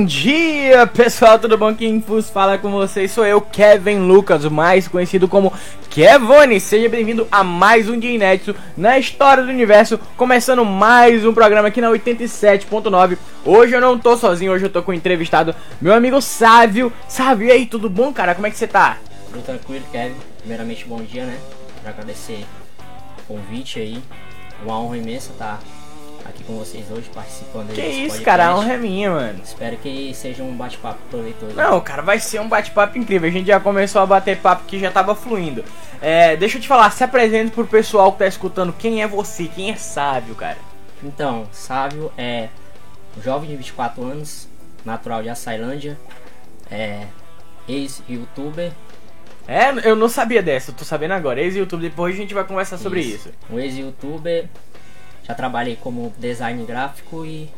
Bom dia, pessoal, tudo bom? Quem vos fala com vocês sou eu, Kevin Lucas, mais conhecido como Kevone. Seja bem-vindo a mais um dia inédito na história do universo, começando mais um programa aqui na 87.9. Hoje eu não tô sozinho, hoje eu tô com o entrevistado, meu amigo Sávio. Sávio, e aí, tudo bom, cara? Como é que você tá? Tudo tranquilo, Kevin. Primeiramente, bom dia, né? Pra agradecer o convite aí. Uma honra imensa estar aqui com vocês hoje, participando Que isso, podcast. cara, a honra é minha, mano. Espero que seja um bate-papo proveitoso. Não, cara, vai ser um bate-papo incrível. A gente já começou a bater papo que já tava fluindo. É, deixa eu te falar, se apresente pro pessoal que tá escutando. Quem é você? Quem é Sávio, cara? Então, Sávio é um jovem de 24 anos, natural de Açailândia, é ex-youtuber, É, eu não sabia dessa, eu tô sabendo agora. Ex-YouTube, depois a gente vai conversar sobre isso. Um ex-youtuber, já trabalhei como design gráfico e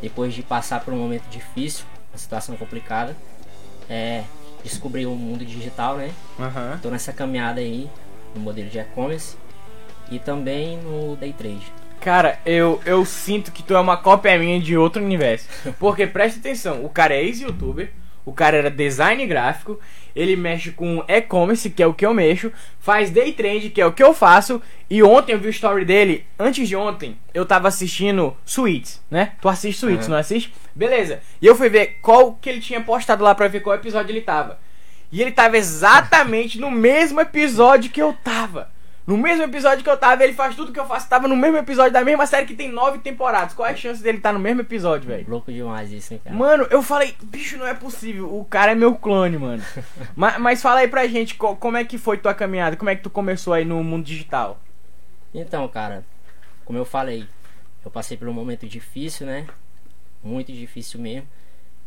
depois de passar por um momento difícil, uma situação complicada, é, descobri o mundo digital, né? Aham. Tô nessa caminhada aí no modelo de e-commerce e também no day trade. Cara, eu, eu sinto que tu é uma cópia minha de outro universo. Porque presta atenção, o cara é ex-youtuber, o cara era design gráfico, ele mexe com e-commerce, que é o que eu mexo, faz day trade, que é o que eu faço, e ontem eu vi o story dele, antes de ontem, eu tava assistindo Suits, né? Tu assiste Suits, Uhum. não assiste? Beleza. E eu fui ver qual que ele tinha postado lá pra ver qual episódio ele tava. E ele tava exatamente no mesmo episódio que eu tava. No mesmo episódio que eu tava, ele faz tudo que eu faço. Tava no mesmo episódio da mesma série que tem nove temporadas. Qual é a chance dele estar no mesmo episódio, velho? Louco demais isso, hein, cara? Mano, eu falei, bicho, não é possível. O cara é meu clone, mano. mas, mas fala aí pra gente, co- como é que foi tua caminhada? Como é que tu começou aí no mundo digital? Então, cara, como eu falei, eu passei por um momento difícil, né? Muito difícil mesmo.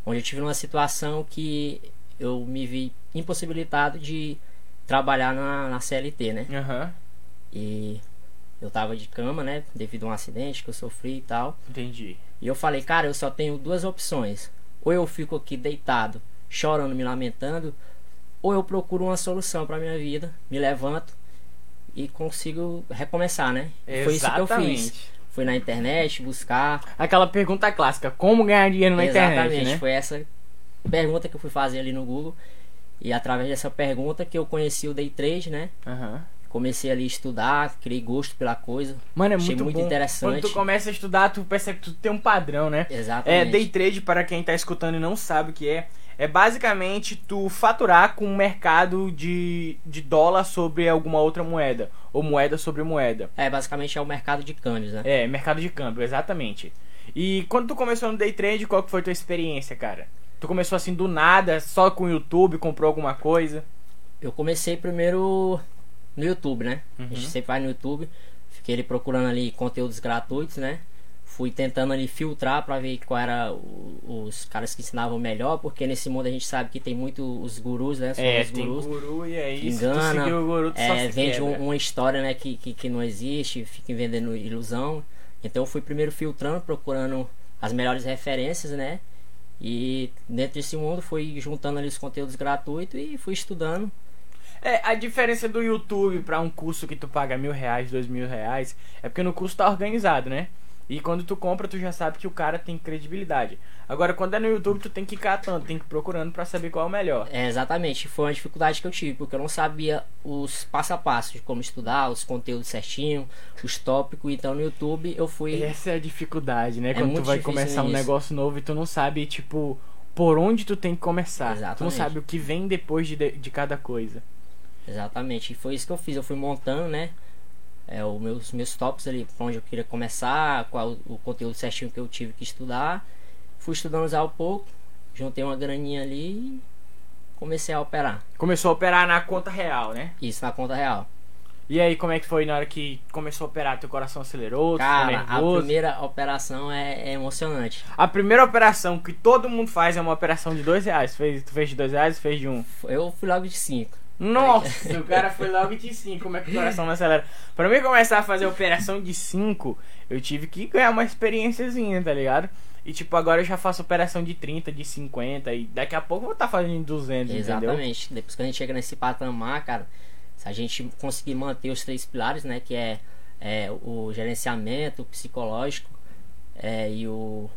Onde eu tive uma situação que eu me vi impossibilitado de trabalhar na, na CLT, né? Aham, E eu tava de cama, né? Devido a um acidente que eu sofri e tal. entendi. E eu falei, cara, eu só tenho duas opções. Ou eu fico aqui deitado, chorando, me lamentando, ou eu procuro uma solução pra minha vida, me levanto e consigo recomeçar, né? Foi isso que eu fiz. Fui na internet buscar. Aquela pergunta clássica, como ganhar dinheiro na Exatamente, internet, né? foi essa pergunta que eu fui fazer ali no Google. E através dessa pergunta que eu conheci o Day Trade, né? Aham. Comecei ali a estudar, criei gosto pela coisa. Mano, é Achei muito, muito bom. interessante. Quando tu começa a estudar, tu percebe que tu tem um padrão, né? É, Exatamente. day trade, para quem tá escutando e não sabe o que é, é basicamente tu faturar com um mercado de, de dólar sobre alguma outra moeda, ou moeda sobre moeda. É, basicamente é o mercado de câmbios, né? É, mercado de câmbio, exatamente. E quando tu começou no day trade, qual que foi tua experiência, cara? Tu começou assim do nada, só com o YouTube, comprou alguma coisa? Eu comecei primeiro no YouTube, né? Uhum. A gente sempre vai no YouTube. Fiquei ali procurando ali conteúdos gratuitos, né? Fui tentando ali filtrar pra ver qual era o- os caras que ensinavam melhor, porque nesse mundo a gente sabe que tem muito os gurus, né? São é, os tem gurus. guru e se tu engana, seguir o guru, tu é, vende um- uma história né, que, que, que não existe, fica vendendo ilusão. Então eu fui primeiro filtrando, procurando as melhores referências, né? E dentro desse mundo fui juntando ali os conteúdos gratuitos e fui estudando. É, a diferença do YouTube pra um curso que tu paga mil reais, dois mil reais, é porque no curso tá organizado, né? E quando tu compra, tu já sabe que o cara tem credibilidade. Agora, quando é no YouTube, tu tem que ir catando, tem que ir procurando pra saber qual é o melhor. É, exatamente, foi uma dificuldade que eu tive, porque eu não sabia os passo a passo de como estudar, os conteúdos certinho, os tópicos. Então no YouTube eu fui. Essa é a dificuldade, né? quando tu vai começar um nisso. negócio novo e tu não sabe, tipo, por onde tu tem que começar. Tu não Exatamente. sabe o que vem depois de, de cada coisa. Exatamente, e foi isso que eu fiz. Eu fui montando, né? É, os meus, meus tops ali, pra onde eu queria começar, qual o conteúdo certinho que eu tive que estudar. Fui estudando já um pouco, juntei uma graninha ali e comecei a operar. Começou a operar na conta real, né? Isso na conta real. E aí, como é que foi na hora que começou a operar? Teu coração acelerou? Cara, a nervoso? primeira operação é, é emocionante. A primeira operação que todo mundo faz é uma operação de dois reais. Fez, tu fez de dois reais, fez de um. Eu fui logo de 5. Nossa, o cara foi logo de cinco. Como é que o coração não acelera? Pra mim começar a fazer operação de cinco, eu tive que ganhar uma experiênciazinha, tá ligado? E tipo, agora eu já faço operação de 30, de 50 e daqui a pouco eu vou estar fazendo de 200, entendeu? Exatamente. Depois que a gente chega nesse patamar, cara, se a gente conseguir manter os três pilares, né? Que é, é o gerenciamento, o psicológico é, e o,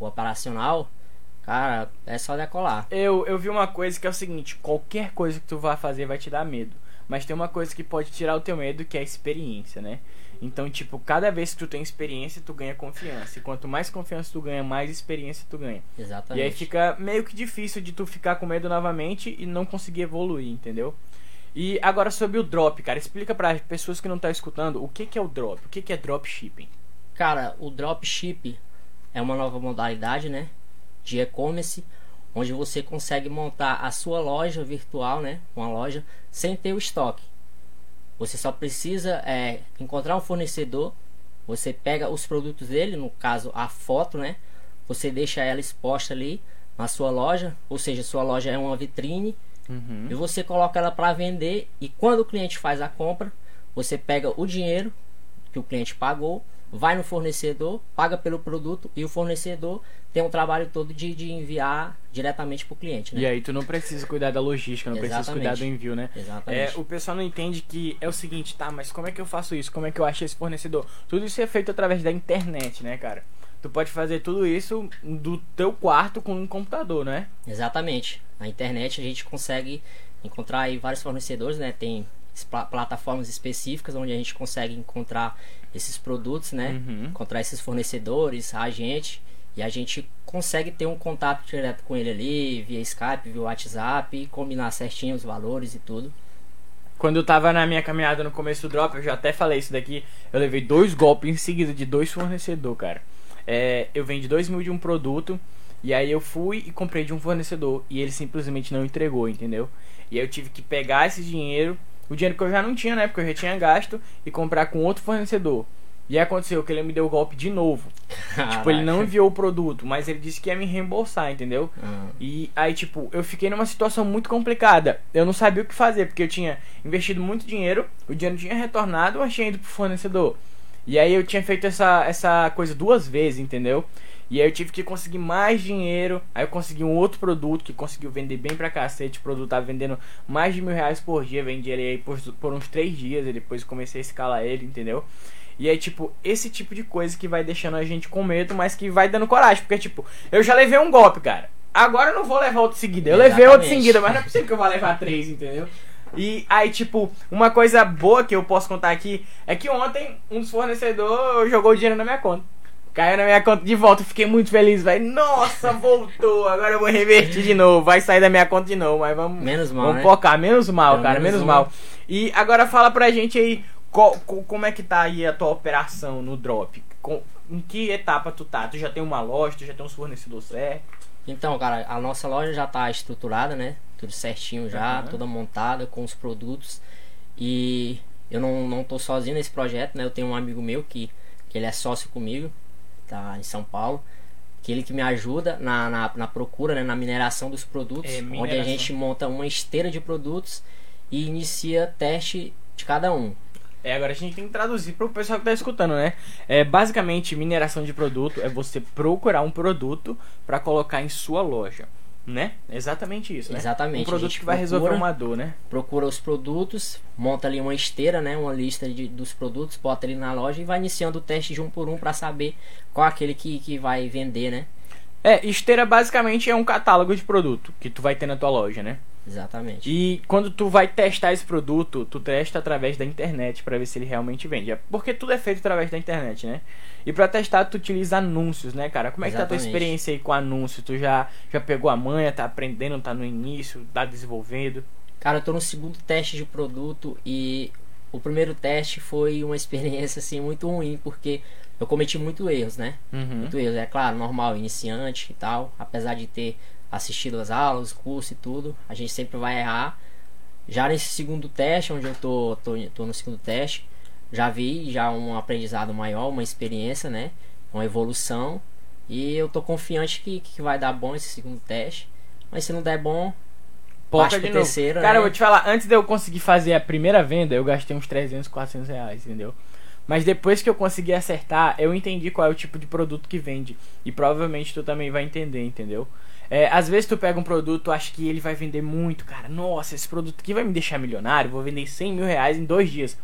o operacional, Cara, é só decolar. Eu, eu vi uma coisa que é o seguinte: qualquer coisa que tu vai fazer vai te dar medo. Mas tem uma coisa que pode tirar o teu medo, que é a experiência, né? Então, tipo, cada vez que tu tem experiência, tu ganha confiança. E quanto mais confiança tu ganha, mais experiência tu ganha. Exatamente. E aí fica meio que difícil de tu ficar com medo novamente e não conseguir evoluir, entendeu? E agora sobre o drop, cara, explica para as pessoas que não estão escutando o que, que é o drop, o que, que é dropshipping. Cara, o dropship é uma nova modalidade, né, de e-commerce, onde você consegue montar a sua loja virtual, né, uma loja sem ter o estoque. Você só precisa é, encontrar um fornecedor, você pega os produtos dele, no caso a foto, né, você deixa ela exposta ali na sua loja, ou seja, sua loja é uma vitrine Uhum. e você coloca ela para vender e quando o cliente faz a compra, você pega o dinheiro que o cliente pagou, vai no fornecedor, paga pelo produto e o fornecedor tem um trabalho todo de, de enviar diretamente para o cliente, né? E aí tu não precisa cuidar da logística, não precisa cuidar do envio, né? É, Exatamente. o pessoal não entende que é o seguinte, tá, mas como é que eu faço isso? Como é que eu acho esse fornecedor? Tudo isso é feito através da internet, né, cara? Tu pode fazer tudo isso do teu quarto com um computador, né? Exatamente. Na internet a gente consegue encontrar aí vários fornecedores, né? Tem plataformas específicas onde a gente consegue encontrar esses produtos, né? Uhum. Encontrar esses fornecedores, a gente e a gente consegue ter um contato direto com ele ali, via Skype, via WhatsApp, e combinar certinho os valores e tudo. Quando eu tava na minha caminhada no começo do drop, eu já até falei isso daqui, eu levei dois golpes em seguida de dois fornecedores, cara. É, eu vendi dois mil de um produto, e aí eu fui e comprei de um fornecedor, e ele simplesmente não entregou, entendeu? E aí eu tive que pegar esse dinheiro, o dinheiro que eu já não tinha, né, porque eu já tinha gasto, e comprar com outro fornecedor. E aí aconteceu que ele me deu o golpe de novo. Tipo, ele não Caraca. enviou o produto, mas ele disse que ia me reembolsar, entendeu? Ah, E aí, tipo, eu fiquei numa situação muito complicada. Eu não sabia o que fazer, porque eu tinha investido muito dinheiro, o dinheiro tinha retornado, eu tinha ido pro fornecedor. E aí eu tinha feito essa, essa coisa duas vezes, entendeu? E aí eu tive que conseguir mais dinheiro. Aí eu consegui um outro produto que conseguiu vender bem pra cacete. O produto tava vendendo mais de mil reais por dia. Vendi ele aí por, por uns três dias. E depois comecei a escalar ele, entendeu? E aí, tipo, esse tipo de coisa que vai deixando a gente com medo, mas que vai dando coragem. Porque, tipo, eu já levei um golpe, cara. Agora eu não vou levar outro seguida. Eu levei outro Exatamente. seguida, mas não é possível que eu vá levar três, entendeu? E aí, tipo, uma coisa boa que eu posso contar aqui é que ontem um dos fornecedores jogou o dinheiro na minha conta. Caiu na minha conta de volta, fiquei muito feliz, velho. Nossa, voltou, agora eu vou revertir de novo. Vai sair da minha conta de novo, mas vamos. Menos mal, Vamos né? focar, menos mal, É, cara, menos menos mal. mal. E agora fala pra gente aí qual- como é que tá aí a tua operação no drop. Com- em que etapa tu tá? Tu já tem uma loja, tu já tem uns fornecedores certo? Então, cara, a nossa loja já tá estruturada, né? Tudo certinho já, Aham. toda montada com os produtos. E eu não, não tô sozinho nesse projeto, né? Eu tenho um amigo meu que, que ele é sócio comigo, tá em São Paulo. Que ele que me ajuda na, na, na procura, né? na mineração dos produtos. É, onde a mineração. gente monta uma esteira de produtos e inicia teste de cada um. É, agora a gente tem que traduzir pro pessoal que tá escutando, né? É, basicamente, mineração de produto é você procurar um produto pra colocar em sua loja, né? Exatamente isso, né? Exatamente, Um produto que vai resolver procura- uma dor, né? procura os produtos, monta ali uma esteira, né, uma lista de, dos produtos, bota ali na loja e vai iniciando o teste de um por um para saber qual é aquele que, que vai vender, né? É, esteira basicamente é um catálogo de produto que tu vai ter na tua loja, né? Exatamente. E quando tu vai testar esse produto, tu testa através da internet pra ver se ele realmente vende. É Porque tudo é feito através da internet, né? E pra testar, tu utiliza anúncios, né, cara? Como é que tá a tua Exatamente. experiência aí com anúncio? Tu já, já pegou a manha, tá aprendendo, tá no início, tá desenvolvendo? Cara, eu tô no segundo teste de produto e o primeiro teste foi uma experiência assim muito ruim porque eu cometi muito erros, né? Uhum. Muito erros, é claro, normal, iniciante e tal, apesar de ter assistido as aulas, curso e tudo, a gente sempre vai errar. Já nesse segundo teste, onde eu tô, tô, tô no segundo teste, já vi já um aprendizado maior, uma experiência, né? Uma evolução. E eu tô confiante que, que vai dar bom esse segundo teste. Mas se não der bom, Poca de terceiro, Cara, né? eu vou te falar, antes de eu conseguir fazer a primeira venda, eu gastei uns 300, 400 reais, entendeu? Mas depois que eu consegui acertar, eu entendi qual é o tipo de produto que vende. E provavelmente tu também vai entender, entendeu? É, às vezes tu pega um produto, acha que ele vai vender muito, cara. Nossa, esse produto aqui vai me deixar milionário, vou vender 100 mil reais em dois dias.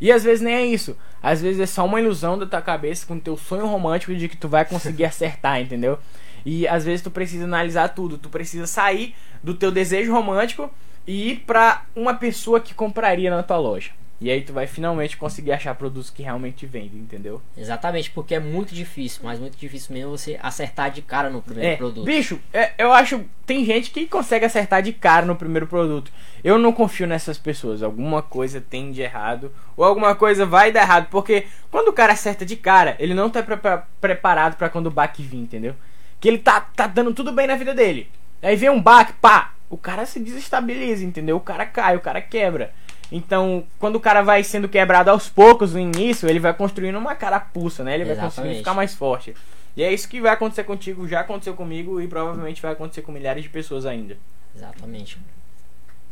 E às vezes nem é isso. Às vezes é só uma ilusão da tua cabeça com teu sonho romântico de que tu vai conseguir acertar, entendeu? E às vezes tu precisa analisar tudo, tu precisa sair do teu desejo romântico e ir pra uma pessoa que compraria na tua loja. E aí tu vai finalmente conseguir achar produtos que realmente vendem, entendeu? Exatamente, porque é muito difícil, mas muito difícil mesmo você acertar de cara no primeiro É, produto. bicho, é, eu acho tem gente que consegue acertar de cara no primeiro produto. Eu não confio nessas pessoas. Alguma coisa tem de errado ou alguma coisa vai dar errado, porque quando o cara acerta de cara, ele não tá pre- pre- preparado pra quando o baque vir, entendeu? Que ele tá tá dando tudo bem na vida dele. Aí vem um baque, pá, o cara se desestabiliza, entendeu? O cara cai, o cara quebra. Então, quando o cara vai sendo quebrado aos poucos no início, ele vai construindo uma carapuça, né? Ele vai conseguindo Exatamente. ficar mais forte. E é isso que vai acontecer contigo, já aconteceu comigo e provavelmente vai acontecer com milhares de pessoas ainda. Exatamente.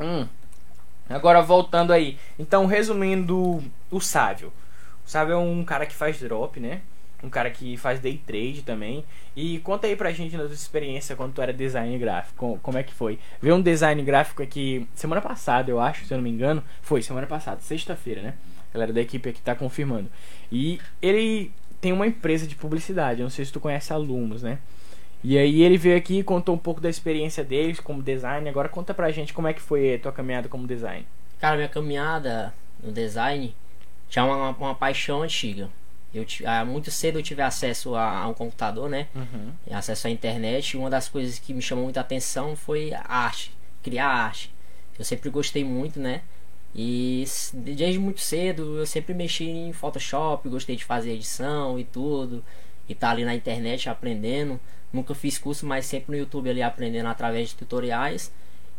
Hum. Agora voltando aí. Então, resumindo o Sávio. O Sávio é um cara que faz drop, né? Um cara que faz day trade também. E conta aí pra gente na tua experiência quando tu era design gráfico. com- Como é que foi? Ver um design gráfico aqui semana passada, eu acho, se eu não me engano. Foi semana passada, sexta-feira, né? A galera da equipe aqui tá confirmando. E ele tem uma empresa de publicidade. Não sei se tu conhece a Lumos, né? E aí ele veio aqui e contou um pouco da experiência deles como design. Agora conta pra gente como é que foi a tua caminhada como design. Cara, minha caminhada no design tinha uma, uma paixão antiga. Eu, ah, muito cedo eu tive acesso a, a um computador, né? Uhum. acesso à internet. E uma das coisas que me chamou muita atenção foi a arte, criar arte. Eu sempre gostei muito, né? E desde muito cedo eu sempre mexi em Photoshop, gostei de fazer edição e tudo. E tá ali na internet aprendendo. Nunca fiz curso, mas sempre no YouTube ali aprendendo através de tutoriais.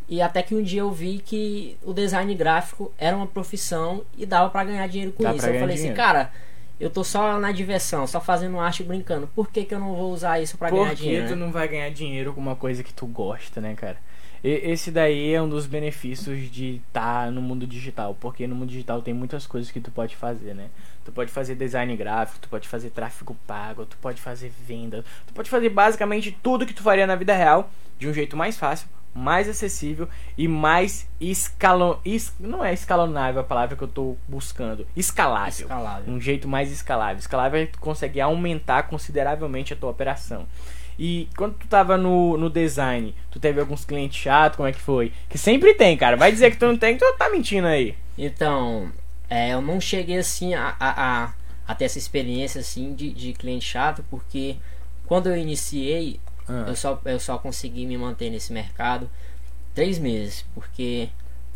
E até que um dia eu vi que o design gráfico era uma profissão e dava pra ganhar dinheiro com Dá isso. Eu falei assim, dinheiro. cara, eu tô só na diversão, só fazendo arte e brincando. Por que, que eu não vou usar isso pra ganhar Porque dinheiro? tu né? não vai ganhar dinheiro com uma coisa que tu gosta, né, cara? E- esse daí é um dos benefícios de estar no mundo digital, porque no mundo digital tem muitas coisas que tu pode fazer, né? Tu pode fazer design gráfico, tu pode fazer tráfego pago, tu pode fazer venda, tu pode fazer basicamente tudo que tu faria na vida real de um jeito mais fácil, mais acessível e mais escalon... es- não é escalonável a palavra que eu tô buscando, escalável. Escalável. Um jeito mais escalável. Escalável é que tu consegue aumentar consideravelmente a tua operação. E quando tu tava no, no design, tu teve alguns clientes chatos, como é que foi? Que sempre tem, cara. Vai dizer que tu não tem, tu tá mentindo aí. Então, é, eu não cheguei assim a, a, a, a ter essa experiência assim de, de cliente chato, porque quando eu iniciei, Ah. eu, só, eu só consegui me manter nesse mercado três meses, porque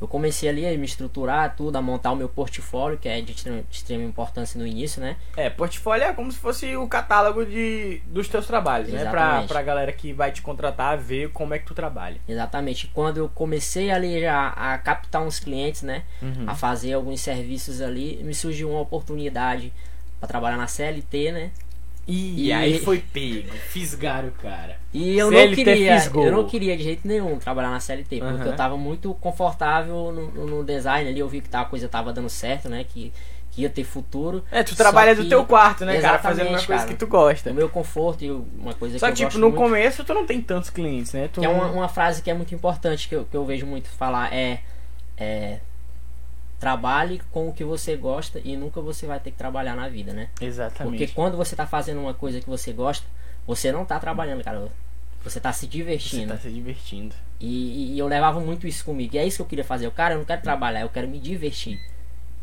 eu comecei ali a me estruturar tudo, a montar o meu portfólio, que é de extrema, importância no início, né? É, portfólio é como se fosse o catálogo de, dos teus trabalhos, né? Pra, Exatamente. pra galera que vai te contratar ver como é que tu trabalha. Exatamente. Quando eu comecei ali já a captar uns clientes, né? Uhum. A fazer alguns serviços ali, me surgiu uma oportunidade para trabalhar na CLT, né? E, E- aí foi pego, fisgaram o cara. E eu CLT não queria, fisgou. eu não queria de jeito nenhum trabalhar na CLT, porque eu tava muito confortável no, no- no design ali, eu vi que a coisa tava dando certo, né? Que, que ia ter futuro. É, tu trabalha do que- teu quarto, né, cara? Fazendo uma coisa cara. que tu gosta. O meu conforto e uma coisa Só que que, eu tipo, gosto no muito, começo tu não tem tantos clientes, né? Tu que é uma, uma frase que é muito importante que eu, que eu vejo muito falar é, é trabalhe com o que você gosta e nunca você vai ter que trabalhar na vida, né? Exatamente. Porque quando você tá fazendo uma coisa que você gosta, você não tá trabalhando, cara. Você tá se Você divertindo. tá se divertindo. E, e eu levava muito isso comigo. E é isso que eu queria fazer. Eu, cara, eu não quero trabalhar, eu quero me divertir.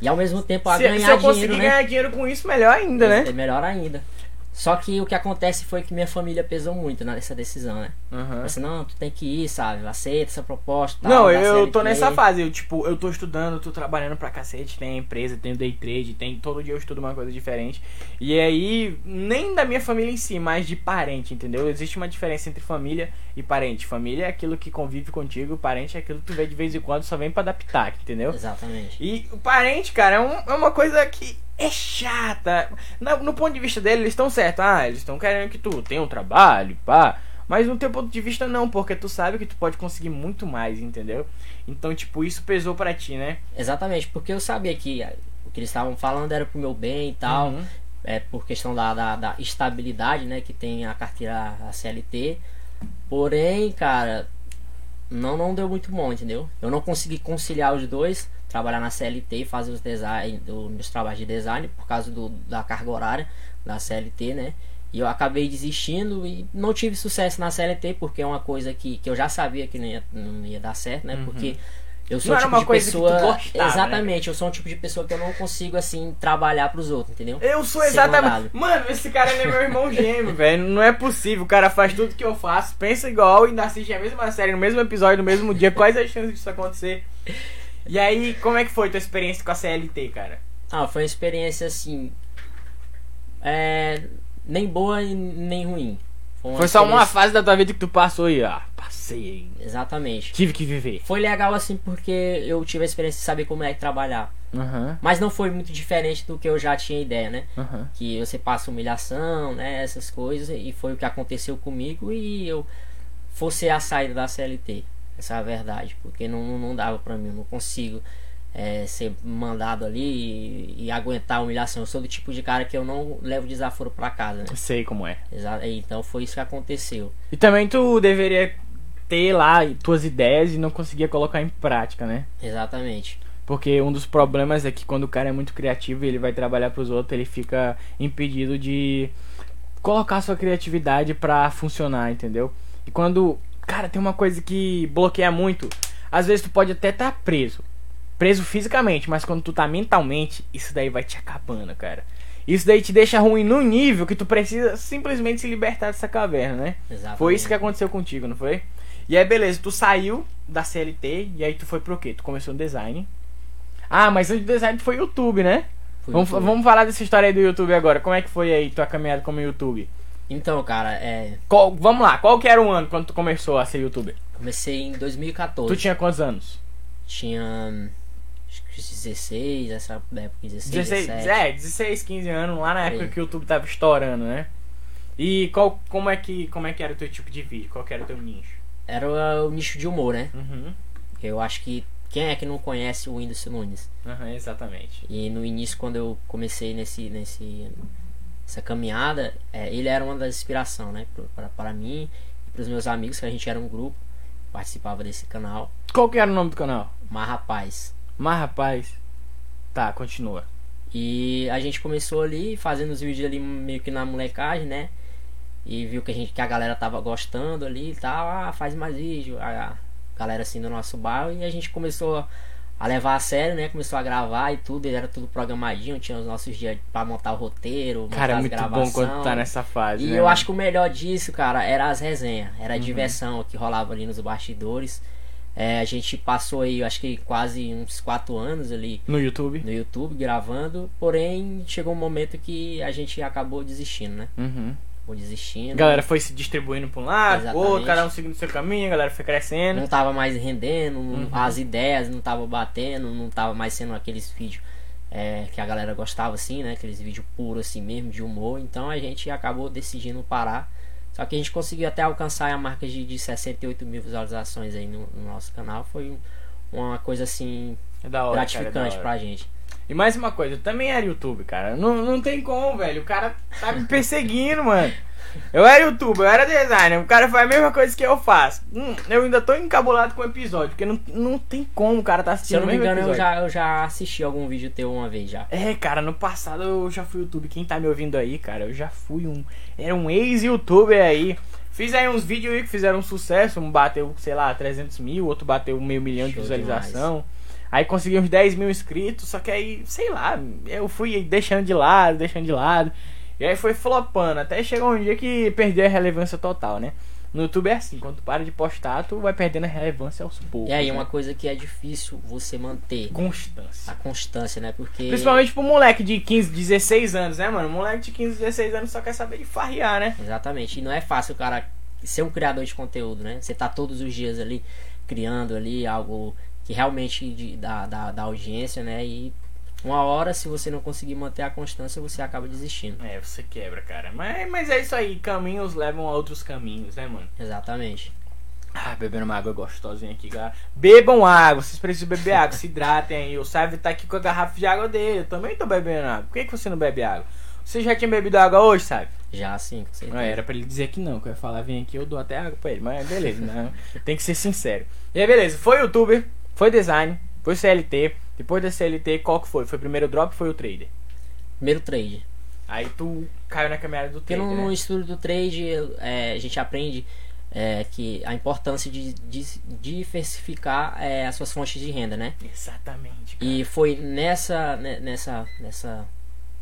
E ao mesmo tempo a Se, ganhar se eu dinheiro, conseguir né? ganhar dinheiro com isso, melhor ainda, né? É melhor ainda. Só que o que acontece foi que minha família pesou muito nessa decisão, né? Aham. Assim, não, tu tem que ir, sabe? Aceita essa proposta. tal, Não, eu tô nessa fase. Eu, tipo, eu tô estudando, tô trabalhando pra cacete. Tem empresa, tem day trade, tem. Todo dia eu estudo uma coisa diferente. E aí, nem da minha família em si, mas de parente, entendeu? Existe uma diferença entre família e parente. Família é aquilo que convive contigo, parente é aquilo que tu vê de vez em quando, só vem pra pitaco, entendeu? Exatamente. E o parente, cara, é, um- é uma coisa que é chata. No, no ponto de vista dele, eles estão certos. Ah, eles estão querendo que tu tenha um trabalho, pá. Mas no teu ponto de vista, não, porque tu sabe que tu pode conseguir muito mais, entendeu? Então, tipo, isso pesou pra ti, né? Exatamente, porque eu sabia que eh, o que eles estavam falando era pro meu bem e tal. Uhum. é, por questão da, da, da estabilidade, né, que tem a carteira a CLT. Porém, cara, não não deu muito bom, entendeu? Eu não consegui conciliar os dois, trabalhar na CLT e fazer os design, os meus trabalhos de design por causa do, da carga horária da CLT, né? E eu acabei desistindo e não tive sucesso na CLT, porque é uma coisa que, que eu já sabia que não ia, não ia dar certo, né? Uhum. Porque eu sou Não o tipo de pessoa. gostava, né? exatamente, eu sou um tipo de pessoa que eu não consigo, assim, trabalhar pros outros, entendeu? Eu sou exatamente. Mano, esse cara é meu irmão gêmeo, velho. Não é possível. O cara faz tudo que eu faço, pensa igual e ainda assiste a mesma série no mesmo episódio, no mesmo dia. Quais as chances disso acontecer? E aí, como é que foi tua experiência com a CLT, cara? Ah, foi uma experiência assim. É, nem boa e nem ruim. uma Foi só uma fase da tua vida que tu passou e, ah, passei. Exatamente. Tive que viver. Foi legal assim porque eu tive a experiência de saber como é que trabalhar. Aham, Mas não foi muito diferente do que eu já tinha ideia, né? aham. Que você passa humilhação, né? Essas coisas. E foi o que aconteceu comigo e eu fosse a saída da CLT. Essa é a verdade. Porque não, não dava pra mim. Eu não consigo é, ser mandado ali e, e aguentar a humilhação. Eu sou do tipo de cara que eu não levo desaforo pra casa, né? Sei como é. Então foi isso que aconteceu. E também tu deveria ter lá tuas ideias e não conseguia colocar em prática, né? Exatamente. Porque um dos problemas é que quando o cara é muito criativo e ele vai trabalhar pros outros, ele fica impedido de colocar sua criatividade pra funcionar, entendeu? E quando, cara, tem uma coisa que bloqueia muito, às vezes tu pode até estar preso. Preso fisicamente, mas quando tu tá mentalmente, isso daí vai te acabando, cara. Isso daí te deixa ruim no nível que tu precisa simplesmente se libertar dessa caverna, né? Exatamente. Foi isso que aconteceu contigo, não foi? E aí, beleza, tu saiu da CLT e aí tu foi pro quê? Tu começou no design. Ah, mas antes do design tu foi YouTube, né? Fui Vamos, youtuber. vamos falar dessa história aí do YouTube agora. Como é que foi aí tua caminhada como YouTube? Então, cara, é, Qual- vamos lá, qual que era o ano quando tu começou a ser youtuber? comecei em 2014. Tu tinha quantos anos? Tinha acho que 16, essa época 16, 16, 17. é, 16, 15 anos, lá na época que o YouTube tava estourando, né? E qual, como, é que, como é que era o teu tipo de vídeo? Qual que era o teu nicho? Era o, o nicho de humor, né? Uhum, Eu acho que quem é que não conhece o Whindersson Nunes? uhum, exatamente. E no início, quando eu comecei nesse, nesse, essa caminhada, é, ele era uma das inspirações, né? Para, mim e para os meus amigos, que a gente era um grupo, participava desse canal. Qual que era o nome do canal? Mas rapaz, Mas rapaz. Tá, continua. E a gente começou ali fazendo os vídeos ali meio que na molecagem, né? E viu que a gente que a galera tava gostando ali e tal, ah, faz mais vídeo, a galera assim do nosso bairro e a gente começou a levar a sério, né? Começou a gravar e tudo, era tudo programadinho, tinha os nossos dias pra montar o roteiro, montar Cara, é as muito bom quando tá nessa fase. E né, eu acho que o melhor disso, cara, era as resenhas, era a Uhum. diversão que rolava ali nos bastidores. É, a gente passou aí, eu acho que quase uns quatro anos ali No YouTube. no YouTube gravando, porém chegou um momento que a gente acabou desistindo, né? Uhum. Desistindo. A galera foi se distribuindo pra um lado, outro, cada um seguindo seu caminho, a galera foi crescendo. não tava mais rendendo, Uhum. as ideias não tava batendo, não tava mais sendo aqueles vídeos é, que a galera gostava assim, né? Aqueles vídeos puros assim mesmo, de humor. Então a gente acabou decidindo parar. Só que a gente conseguiu até alcançar a marca de, de 68 mil visualizações aí no, no nosso canal. Foi um- uma coisa assim É da hora, cara, é gratificante pra gente. E mais uma coisa, eu também era YouTube, cara. Não, não tem como, velho. O cara tá me perseguindo, mano. Eu era youtuber, eu era designer. O cara faz a mesma coisa que eu faço. Hum, eu ainda tô encabulado com o episódio, porque não, não tem como o cara tá Se assistindo eu não me engano, eu já, eu já assisti algum vídeo teu uma vez já. É, cara, no passado eu já fui youtuber. Quem tá me ouvindo aí, cara, eu já fui um. Era um ex-youtuber aí. Fiz aí uns vídeos aí que fizeram sucesso. Um bateu, sei lá, 300 mil, outro bateu meio milhão de Show visualização. Aí consegui uns 10 mil inscritos. Só que aí, sei lá, eu fui deixando de lado, deixando de lado. E aí foi flopando. Até chegou um dia que perdeu a relevância total, né? No YouTube é assim, quando tu para de postar, tu vai perdendo a relevância aos poucos. E aí, né? uma coisa que é difícil você manter constância. a constância, né? Porque. Principalmente pro moleque de 15, 16 anos, né, mano? Moleque de 15, 16 anos só quer saber de farrear, né? Exatamente. E não é fácil cara ser um criador de conteúdo, né? Você tá todos os dias ali criando ali algo que realmente de, da, da, da audiência, né? E uma hora, se você não conseguir manter a constância, você acaba desistindo. É, você quebra, cara. Mas, mas é isso aí, caminhos levam a outros caminhos, né, mano? Exatamente. Ah, bebendo uma água gostosinha aqui, galera. Bebam água, vocês precisam beber água, se hidratem aí. O Sávio tá aqui com a garrafa de água dele, eu também tô bebendo água. Por que, que você não bebe água? Você já tinha bebido água hoje, sabe? Já assim, com certeza. Não, era pra ele dizer que não, que eu ia falar, vem aqui, eu dou até água pra ele. Mas beleza, né? Tem que ser sincero. E aí, beleza, foi youtuber, foi design, foi CLT. Depois da CLT, qual que foi? Foi primeiro o drop ou foi o trader? Primeiro trade. Aí tu caiu na caminhada do Porque trade, no, né? no estudo do trade é, a gente aprende é, que a importância de, de diversificar é, as suas fontes de renda, né? Exatamente. cara. E foi nessa, né, nessa, nessa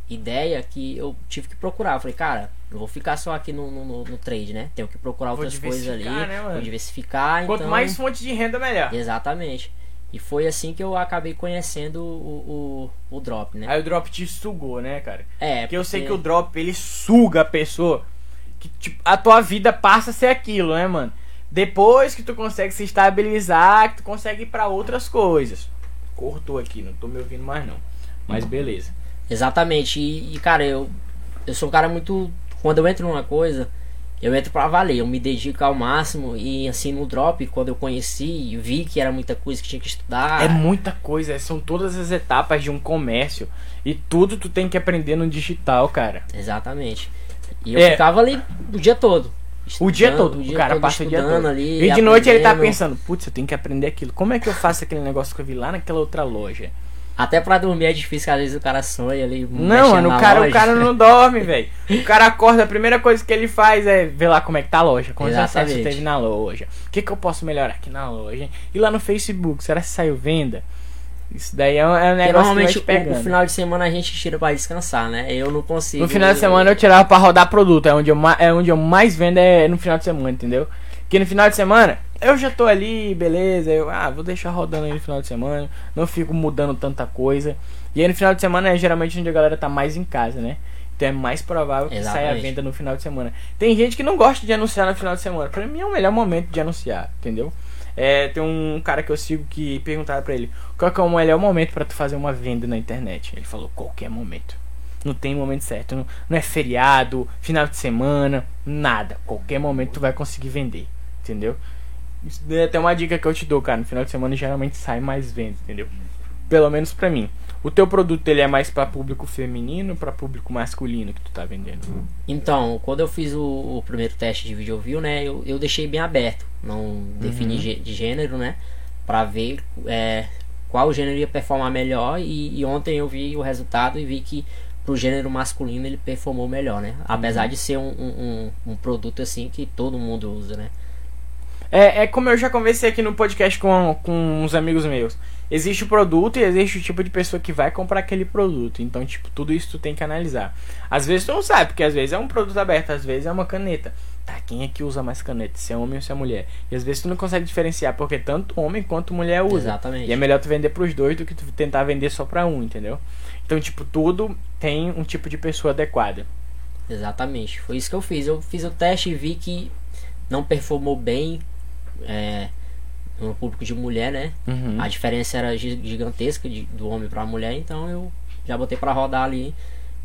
ideia que eu tive que procurar. Eu falei, cara, não vou ficar só aqui no, no, no- trade, né? Tenho que procurar Vou outras coisas ali. diversificar, né? Vou diversificar. Quanto então... mais fonte de renda, melhor. Exatamente. E foi assim que eu acabei conhecendo o, o, o drop, né? Aí o drop te sugou, né, cara? É, Porque eu sei que o drop ele suga a pessoa. Que tipo, a tua vida passa a ser aquilo, né, mano? Depois que tu consegue se estabilizar, que tu consegue ir pra outras coisas. Cortou aqui, não tô me ouvindo mais não. Mas beleza. Exatamente. E, e, cara, eu, eu sou um cara muito. Quando eu entro numa coisa, eu entro pra valer. Eu me dedico ao máximo. E assim, no drop, quando eu conheci, vi que era muita coisa que tinha que estudar. É muita coisa, são todas as etapas de um comércio. E tudo tu tem que aprender no digital, cara. Exatamente. E eu É. ficava ali o dia todo. O dia todo, o cara passa o dia todo. Ali, e de noite ele tá pensando, putz, eu tenho que aprender aquilo. Como é que eu faço aquele negócio que eu vi lá naquela outra loja? Até pra dormir é difícil, que às vezes o cara sonha ali. Não, mano, o cara, o loja. cara não dorme, velho. O cara acorda, a primeira coisa que ele faz é ver lá como é que tá a loja, quantos acessos Exatamente. teve na loja. O que, que eu posso melhorar aqui na loja? hein? E lá no Facebook, será que saiu venda? Isso daí é um, é um negócio normalmente que o, o final de semana a gente tira pra descansar, né? Eu não consigo. No final de semana eu tirava pra rodar produto, é onde eu, é onde eu mais vendo é no final de semana, entendeu? Porque no final de semana eu já tô ali, beleza, eu ah, vou deixar rodando aí no final de semana, não fico mudando tanta coisa. E aí no final de semana é geralmente onde a galera tá mais em casa, né? Então é mais provável que saia a Exatamente. venda no final de semana. Tem gente que não gosta de anunciar no final de semana. Pra mim é o melhor momento de anunciar, entendeu? É, tem um cara que eu sigo que perguntaram pra ele qual que é o melhor momento pra tu fazer uma venda na internet. Ele falou qualquer momento. Não tem momento certo. Não, não é feriado, final de semana, nada. Qualquer momento tu vai conseguir vender. Entendeu? Isso é até uma dica que eu te dou, cara. No final de semana geralmente sai mais venda, entendeu? Pelo menos pra mim. O teu produto ele é mais pra público feminino ou pra público masculino que tu tá vendendo? Então, quando eu fiz o, o primeiro teste de video view, né? Eu, eu deixei bem aberto. Não defini Uhum. gê- de gênero, né? Pra ver é, qual gênero ia performar melhor. E, e ontem eu vi o resultado e vi que pro gênero masculino ele performou melhor, né? Apesar Uhum. de ser um, um, um- um produto assim que todo mundo usa, né? É, é como eu já conversei aqui no podcast com, com uns amigos meus. Existe o produto e existe o tipo de pessoa que vai comprar aquele produto. Então, tipo, tudo isso tu tem que analisar. Às vezes tu não sabe, porque às vezes é um produto aberto, às vezes é uma caneta. Tá, quem é que usa mais caneta? Se é homem ou se é mulher? E às vezes tu não consegue diferenciar, porque tanto homem quanto mulher usa. Exatamente. E é melhor tu vender pros dois do que tu tentar vender só pra um, entendeu? Então, tipo, tudo tem um tipo de pessoa adequada. Exatamente. Foi isso que eu fiz. Eu fiz o teste e vi que não performou bem é, no público de mulher, né? Uhum. A diferença era gi- gigantesca de- do homem para a mulher, então eu já botei para rodar ali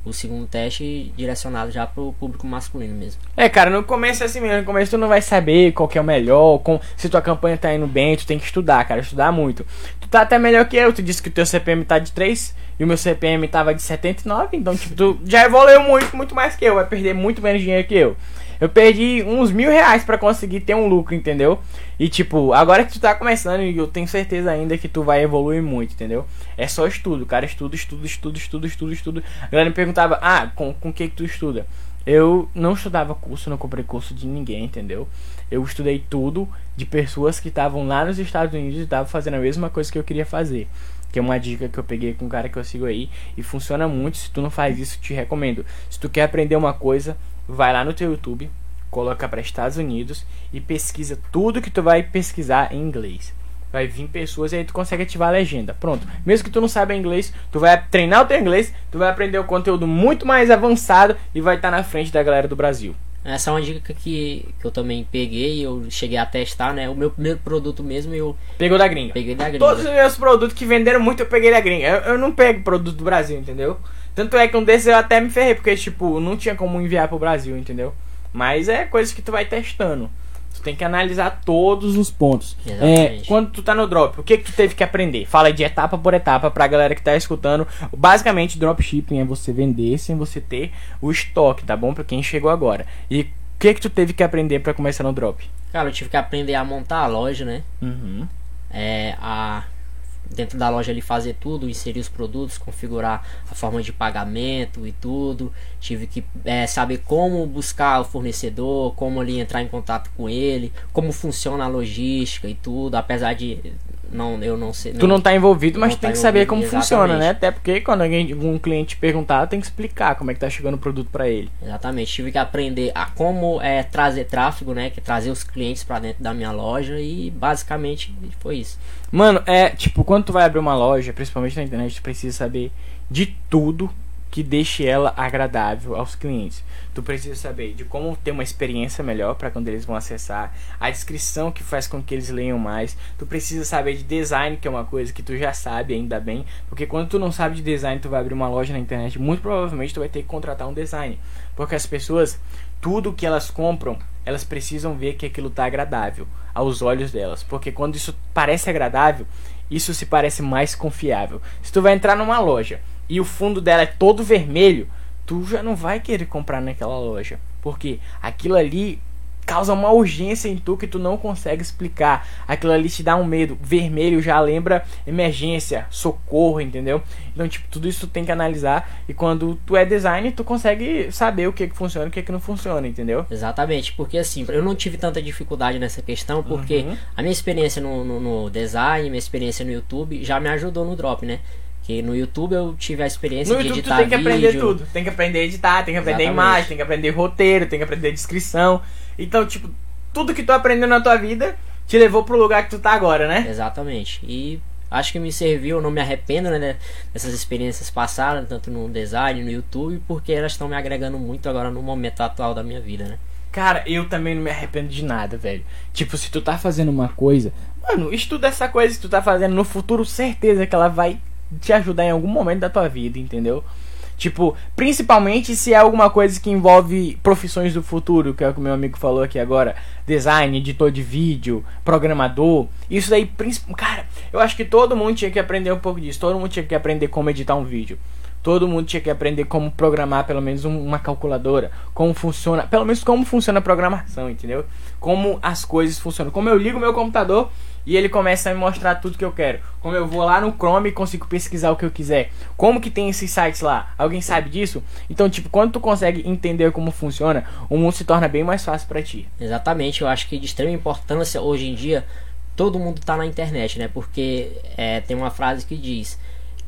o segundo teste direcionado já pro público masculino mesmo. É, cara, no começo é assim mesmo. No começo tu não vai saber qual que é o melhor, com, se tua campanha tá indo bem, tu tem que estudar, cara, estudar muito. Tu tá até melhor que eu, tu disse que o teu CPM tá de 3 e o meu CPM tava de 79, então, tipo, tu já evoluiu muito, muito mais que eu, vai perder muito menos dinheiro que eu. Eu perdi uns mil reais pra conseguir ter um lucro, entendeu? E tipo, agora que tu tá começando, eu tenho certeza ainda que tu vai evoluir muito, entendeu? É só estudo, cara, estudo, estudo, estudo, estudo, estudo, estudo. A galera me perguntava, ah, com, com que que tu estuda? Eu não estudava curso, não comprei curso de ninguém, entendeu? Eu estudei tudo de pessoas que estavam lá nos Estados Unidos e estavam fazendo a mesma coisa que eu queria fazer. Que é uma dica que eu peguei com um cara que eu sigo aí e funciona muito. Se tu não faz isso, te recomendo. Se tu quer aprender uma coisa, vai lá no teu YouTube, coloca para Estados Unidos e pesquisa tudo que tu vai pesquisar em inglês. Vai vir pessoas e aí tu consegue ativar a legenda. Pronto. Mesmo que tu não saiba inglês, tu vai treinar o teu inglês, tu vai aprender o conteúdo muito mais avançado e vai estar na frente da galera do Brasil. Essa é uma dica que, que eu também peguei, eu cheguei a testar, né? O meu primeiro produto mesmo eu Pegou da gringa. peguei da gringa. Todos os meus produtos que venderam muito eu peguei da gringa. Eu, eu não pego produto do Brasil, entendeu? Tanto é que um desses eu até me ferrei, porque, tipo, não tinha como enviar pro Brasil, entendeu? Mas é coisa que tu vai testando. Tu tem que analisar todos os pontos. É, Exatamente. quando tu tá no drop, o que que tu teve que aprender? Fala de etapa por etapa pra galera que tá escutando. Basicamente, dropshipping é você vender sem você ter o estoque, tá bom? Pra quem chegou agora. E o que que tu teve que aprender pra começar no drop? Cara, eu tive que aprender a montar a loja, né? Uhum. É, a dentro da loja ali fazer tudo, inserir os produtos, configurar a forma de pagamento e tudo. Tive que é, saber como buscar o fornecedor, como ali entrar em contato com ele, como funciona a logística e tudo, apesar de não, eu não sei. Tu não tá envolvido, mas tu tá tem que saber como funciona, exatamente. né? Até porque quando alguém, um cliente perguntar, tem que explicar como é que tá chegando o produto pra ele. Exatamente, tive que aprender a como é, trazer tráfego, né? Que é trazer os clientes para dentro da minha loja e basicamente foi isso. Mano, é tipo, quando tu vai abrir uma loja, principalmente na internet, tu precisa saber de tudo que deixe ela agradável aos clientes. Tu precisa saber de como ter uma experiência melhor para quando eles vão acessar, a descrição que faz com que eles leiam mais. Tu precisa saber de design, que é uma coisa que tu já sabe ainda bem, porque quando tu não sabe de design, tu vai abrir uma loja na internet, muito provavelmente tu vai ter que contratar um design, porque as pessoas, tudo que elas compram, elas precisam ver que aquilo tá agradável aos olhos delas, porque quando isso parece agradável, isso se parece mais confiável. Se tu vai entrar numa loja e o fundo dela é todo vermelho, tu já não vai querer comprar naquela loja, porque aquilo ali causa uma urgência em tu que tu não consegue explicar. Aquilo ali te dá um medo. Vermelho já lembra emergência, socorro, entendeu? Então, tipo, tudo isso tu tem que analisar e quando tu é design, tu consegue saber o que que funciona e o que que não funciona, entendeu? Exatamente, porque assim, eu não tive tanta dificuldade nessa questão, porque Uhum. a minha experiência no, no, no design, minha experiência no YouTube já me ajudou no drop, né? Que no YouTube eu tive a experiência No de YouTube tu editar tem que aprender vídeo. tudo. Tem que aprender a editar, tem que aprender Exatamente. imagem, tem que aprender roteiro, tem que aprender descrição. Então, tipo, tudo que tu aprendeu na tua vida te levou pro lugar que tu tá agora, né? Exatamente. E acho que me serviu, eu não me arrependo né, dessas experiências passadas, tanto no design, no YouTube, porque elas estão me agregando muito agora no momento atual da minha vida, né? Cara, eu também não me arrependo de nada, velho. Tipo, se tu tá fazendo uma coisa, mano, estuda essa coisa que tu tá fazendo no futuro, certeza que ela vai te ajudar em algum momento da tua vida, entendeu? Tipo, principalmente se é alguma coisa que envolve profissões do futuro, que é o que meu amigo falou aqui agora, design, editor de vídeo, programador. Isso daí, cara, eu acho que todo mundo tinha que aprender um pouco disso. Todo mundo tinha que aprender como editar um vídeo. Todo mundo tinha que aprender como programar pelo menos um- uma calculadora, como funciona, pelo menos como funciona a programação, entendeu? Como as coisas funcionam. Como eu ligo meu computador e ele começa a me mostrar tudo que eu quero. Como eu vou lá no Chrome e consigo pesquisar o que eu quiser. Como que tem esses sites lá? Alguém sabe disso? Então, tipo, quando tu consegue entender como funciona, o mundo se torna bem mais fácil pra ti. Exatamente, eu acho que de extrema importância hoje em dia todo mundo tá na internet, né? Porque é, tem uma frase que diz: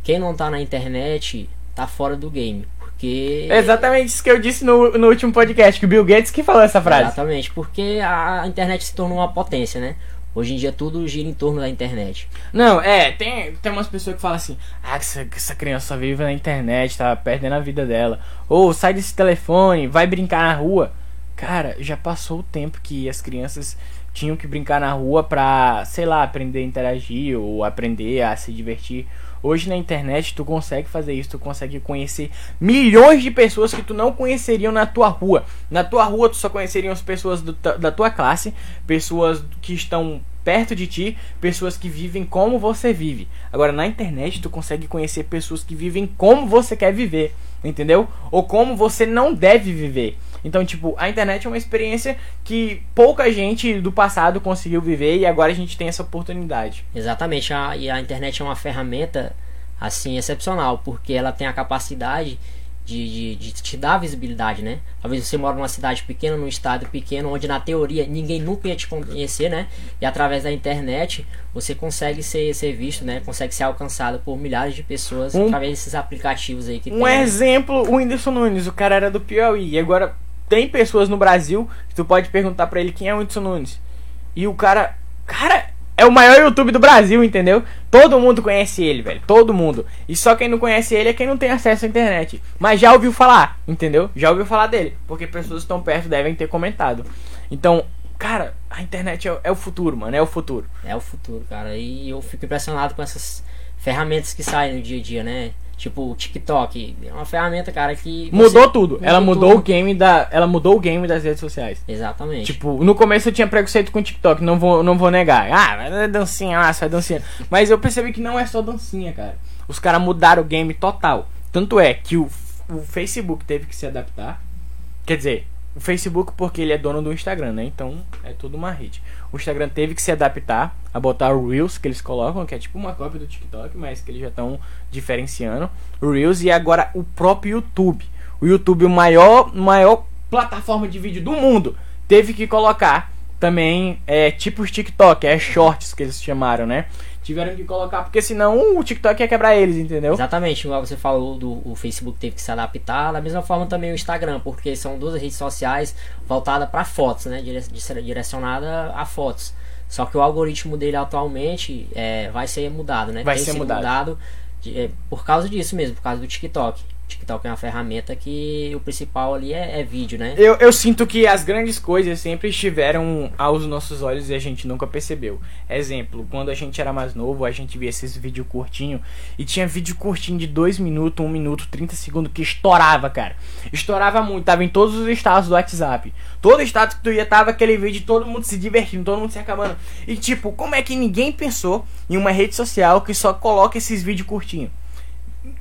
quem não tá na internet tá fora do game. Porque. É exatamente isso que eu disse no, no último podcast, que o Bill Gates que falou essa frase. Exatamente, porque a internet se tornou uma potência, né? Hoje em dia tudo gira em torno da internet. Não, é, tem, tem umas pessoas que falam assim, ah, essa, essa criança só vive na internet, tá perdendo a vida dela. Ou sai desse telefone, vai brincar na rua. Cara, já passou o tempo que as crianças tinham que brincar na rua pra, sei lá, aprender a interagir ou aprender a se divertir. Hoje na internet tu consegue fazer isso, tu consegue conhecer milhões de pessoas que tu não conheceriam na tua rua. Na tua rua tu só conheceriam as pessoas do da tua classe, pessoas que estão perto de ti, pessoas que vivem como você vive. Agora na internet tu consegue conhecer pessoas que vivem como você quer viver, entendeu? Ou como você não deve viver. Então, tipo, a internet é uma experiência que pouca gente do passado conseguiu viver e agora a gente tem essa oportunidade. Exatamente, a, e a internet é uma ferramenta assim excepcional, porque ela tem a capacidade de, de, de te dar visibilidade, né? Talvez você mora numa cidade pequena, num estado pequeno, onde na teoria ninguém nunca ia te conhecer, né? E através da internet você consegue ser, ser visto, né? Consegue ser alcançado por milhares de pessoas Um- através desses aplicativos aí que Um tem. né? exemplo, o Whindersson Nunes, o cara era do Piauí. E agora tem pessoas no Brasil que tu pode perguntar pra ele quem é o Whindersson Nunes. E o cara. Cara, é o maior YouTube do Brasil, entendeu? Todo mundo conhece ele, velho. Todo mundo. E só quem não conhece ele é quem não tem acesso à internet. Mas já ouviu falar, entendeu? Já ouviu falar dele. Porque pessoas que estão perto devem ter comentado. Então, cara, a internet é, é o futuro, mano. É o futuro. É o futuro, cara. E eu fico impressionado com essas ferramentas que saem no dia a dia, né? Tipo o TikTok. É uma ferramenta, cara, que. Mudou tudo. Ela mudou tudo. o game da. Ela mudou o game das redes sociais. Exatamente. Tipo, no começo eu tinha preconceito com o TikTok, não vou, não vou negar. Ah, mas é dancinha, ah, só é dancinha. Mas eu percebi que não é só dancinha, cara. Os caras mudaram o game total. Tanto é que o, o Facebook teve que se adaptar. Quer dizer, o Facebook porque ele é dono do Instagram, né? Então é tudo uma rede. O Instagram teve que se adaptar a botar o Reels que eles colocam, que é tipo uma cópia do TikTok, mas que eles já estão diferenciando. Reels e agora o próprio YouTube. O YouTube, o maior, maior plataforma de vídeo do mundo, teve que colocar também é tipo os TikTok, é shorts que eles chamaram, né? Tiveram que colocar, porque senão o TikTok ia quebrar eles, entendeu? Exatamente, igual você falou do o Facebook teve que se adaptar, da mesma forma também o Instagram, porque são duas redes sociais voltadas para fotos, né? Direcionada a fotos. Só que o algoritmo dele atualmente é, vai ser mudado, né? Vai Tem ser mudado, mudado de, é, por causa disso mesmo, por causa do TikTok. TikTok é uma ferramenta que o principal ali é, é, vídeo, né? Eu, eu sinto que as grandes coisas sempre estiveram aos nossos olhos e a gente nunca percebeu. Exemplo, quando a gente era mais novo, a gente via esses vídeos curtinho e tinha vídeo curtinho de 2 minutos, 1 um minuto, 30 segundos que estourava, cara. Estourava muito, tava em todos os estados do WhatsApp. Todo estado que tu ia tava aquele vídeo, todo mundo se divertindo, todo mundo se acabando. E tipo, como é que ninguém pensou em uma rede social que só coloca esses vídeos curtinhos?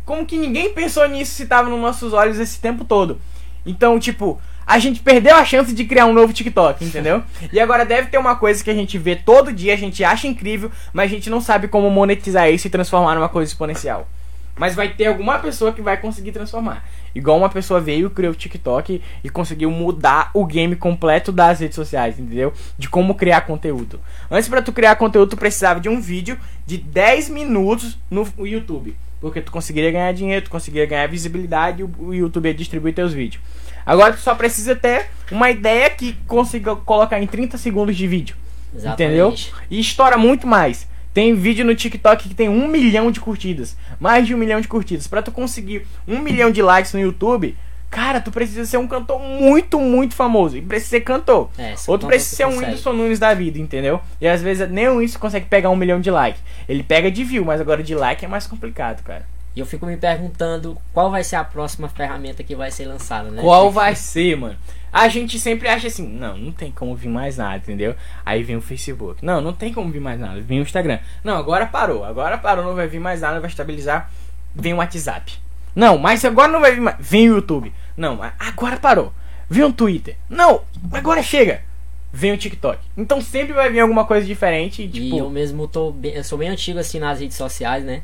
Como que ninguém pensou nisso se tava nos nossos olhos esse tempo todo? Então, tipo, a gente perdeu a chance de criar um novo TikTok, entendeu? E agora deve ter uma coisa que a gente vê todo dia, a gente acha incrível, mas a gente não sabe como monetizar isso e transformar numa coisa exponencial. Mas vai ter alguma pessoa que vai conseguir transformar. Igual uma pessoa veio, criou o TikTok e conseguiu mudar o game completo das redes sociais, entendeu? De como criar conteúdo. Antes para tu criar conteúdo, tu precisava de um vídeo de 10 minutos no YouTube. Porque tu conseguiria ganhar dinheiro, tu conseguiria ganhar visibilidade e o YouTube ia distribuir teus vídeos. Agora tu só precisa ter uma ideia que consiga colocar em 30 segundos de vídeo. Exatamente. Entendeu? E estoura muito mais. Tem vídeo no TikTok que tem um milhão de curtidas. Mais de um milhão de curtidas. Para tu conseguir um milhão de likes no YouTube, Cara, tu precisa ser um cantor muito, muito famoso. E precisa ser cantor. É, Ou tu precisa ser um Whindersson Nunes da vida, entendeu? E às vezes nem o Whindersson consegue pegar um milhão de likes. Ele pega de view, mas agora de like é mais complicado, cara. E eu fico me perguntando qual vai ser a próxima ferramenta que vai ser lançada, né? Qual vai ser, mano? A gente sempre acha assim, não, não tem como vir mais nada, entendeu? Aí vem o Facebook. Não, não tem como vir mais nada. Vem o Instagram. Não, agora parou. Agora parou, não vai vir mais nada, vai estabilizar. Vem o WhatsApp. Não, mas agora não vai vir mais. Vem o YouTube. Não, agora parou. Vem o Twitter. Não, agora chega. Vem o TikTok. Então sempre vai vir alguma coisa diferente. Tipo... E eu mesmo tô bem, eu sou bem antigo assim nas redes sociais, né?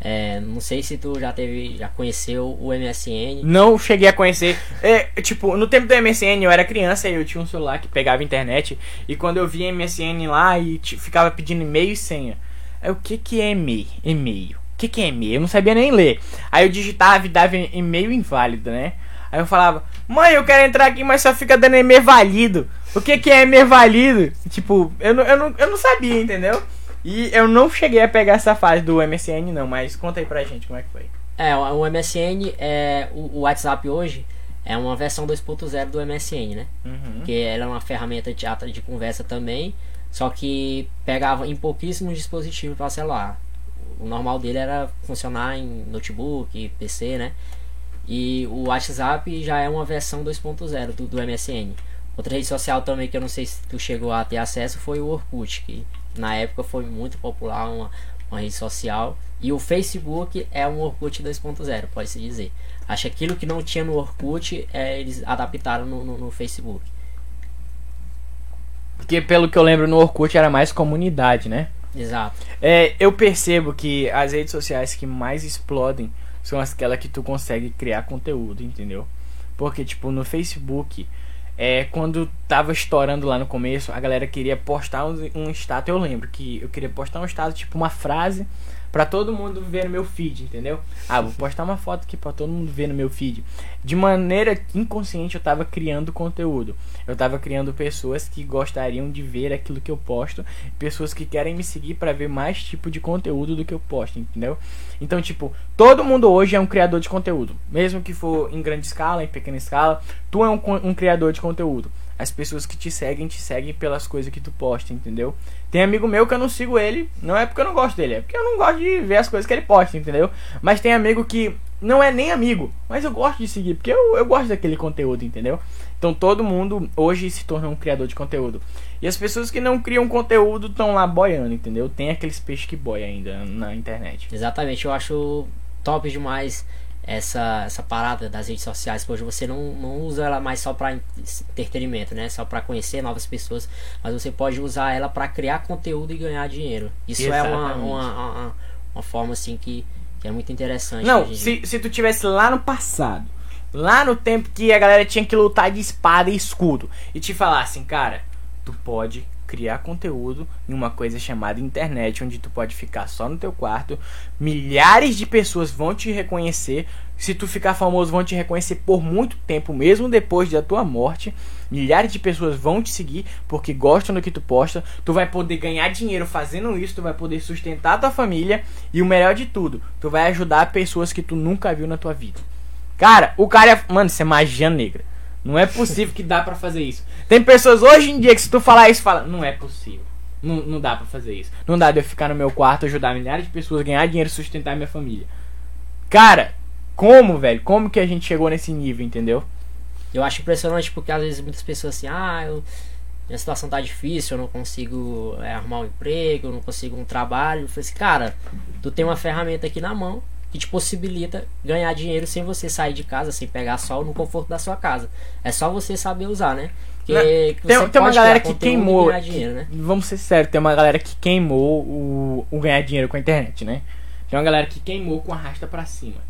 É, não sei se tu já teve, já conheceu o MSN. Não cheguei a conhecer. É, tipo, no tempo do MSN eu era criança e eu tinha um celular que pegava internet. E quando eu via MSN lá e ficava pedindo e-mail e senha. É o que que é e-mail? E-mail. O que que é e-mail? Eu não sabia nem ler. Aí eu digitava e dava e-mail inválido, né? Aí eu falava, mãe, eu quero entrar aqui, mas só fica dando e-mail válido. O que, que é e-mail válido? Tipo, eu não, eu, não, eu não sabia, entendeu? E eu não cheguei a pegar essa fase do MSN, não, mas conta aí pra gente como é que foi. É, o MSN, é, o, o WhatsApp hoje é uma versão 2.0 do MSN, né? Uhum. Que ela é uma ferramenta de, de conversa também, só que pegava em pouquíssimos dispositivos para celular. O normal dele era funcionar em notebook, PC, né? E o WhatsApp já é uma versão 2.0 do, do MSN. Outra rede social também que eu não sei se tu chegou a ter acesso foi o Orkut, que na época foi muito popular, uma, uma rede social. E o Facebook é um Orkut 2.0, pode-se dizer. Acho que aquilo que não tinha no Orkut, é, eles adaptaram no, no, no Facebook. Porque pelo que eu lembro no Orkut era mais comunidade, né? Exato. É, eu percebo que as redes sociais que mais explodem são aquelas que tu consegue criar conteúdo, entendeu? Porque, tipo, no Facebook, é, quando tava estourando lá no começo, a galera queria postar um, um status. Eu lembro que eu queria postar um status, tipo, uma frase para todo mundo ver no meu feed, entendeu? Ah, vou postar uma foto aqui para todo mundo ver no meu feed. De maneira inconsciente eu tava criando conteúdo. Eu tava criando pessoas que gostariam de ver aquilo que eu posto, pessoas que querem me seguir para ver mais tipo de conteúdo do que eu posto, entendeu? Então, tipo, todo mundo hoje é um criador de conteúdo, mesmo que for em grande escala, em pequena escala, tu é um, um criador de conteúdo. As pessoas que te seguem, te seguem pelas coisas que tu posta, entendeu? Tem amigo meu que eu não sigo ele, não é porque eu não gosto dele, é porque eu não gosto de ver as coisas que ele posta, entendeu? Mas tem amigo que não é nem amigo, mas eu gosto de seguir, porque eu, eu gosto daquele conteúdo, entendeu? Então todo mundo hoje se torna um criador de conteúdo. E as pessoas que não criam conteúdo estão lá boiando, entendeu? Tem aqueles peixes que boiam ainda na internet. Exatamente, eu acho top demais essa, essa parada das redes sociais, hoje você não, não usa ela mais só para entretenimento, né? Só para conhecer novas pessoas, mas você pode usar ela para criar conteúdo e ganhar dinheiro. Isso Exatamente. é uma, uma, uma, uma, forma assim que, que é muito interessante. Não, se, se tu tivesse lá no passado, lá no tempo que a galera tinha que lutar de espada e escudo, e te falassem, cara, tu pode criar conteúdo em uma coisa chamada internet, onde tu pode ficar só no teu quarto, milhares de pessoas vão te reconhecer, se tu ficar famoso vão te reconhecer por muito tempo, mesmo depois da tua morte. Milhares de pessoas vão te seguir porque gostam do que tu posta. Tu vai poder ganhar dinheiro fazendo isso, tu vai poder sustentar tua família e o melhor de tudo, tu vai ajudar pessoas que tu nunca viu na tua vida. Cara, o cara é, mano, isso é magia negra. Não é possível que dá para fazer isso. Tem pessoas hoje em dia que se tu falar isso, fala, não é possível. Não, não dá para fazer isso. Não dá de eu ficar no meu quarto, ajudar milhares de pessoas, ganhar dinheiro e sustentar minha família. Cara, como, velho? Como que a gente chegou nesse nível, entendeu? Eu acho impressionante porque às vezes muitas pessoas assim, ah, eu, minha situação tá difícil, eu não consigo é, arrumar um emprego, eu não consigo um trabalho. Eu falei assim, cara, tu tem uma ferramenta aqui na mão que te possibilita ganhar dinheiro sem você sair de casa, sem pegar sol no conforto da sua casa. É só você saber usar, né? Que, que tem, tem uma galera que queimou. Dinheiro, né? Vamos ser sérios, tem uma galera que queimou o, o ganhar dinheiro com a internet, né? Tem uma galera que queimou com a rasta pra cima.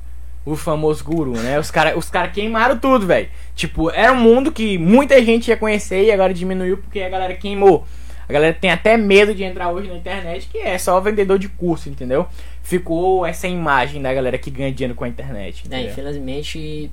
O famoso guru, né? Os caras os cara queimaram tudo, velho. Tipo, era um mundo que muita gente ia conhecer e agora diminuiu porque a galera queimou. A galera tem até medo de entrar hoje na internet, que é só vendedor de curso, entendeu? Ficou essa imagem da galera que ganha dinheiro com a internet. É, infelizmente,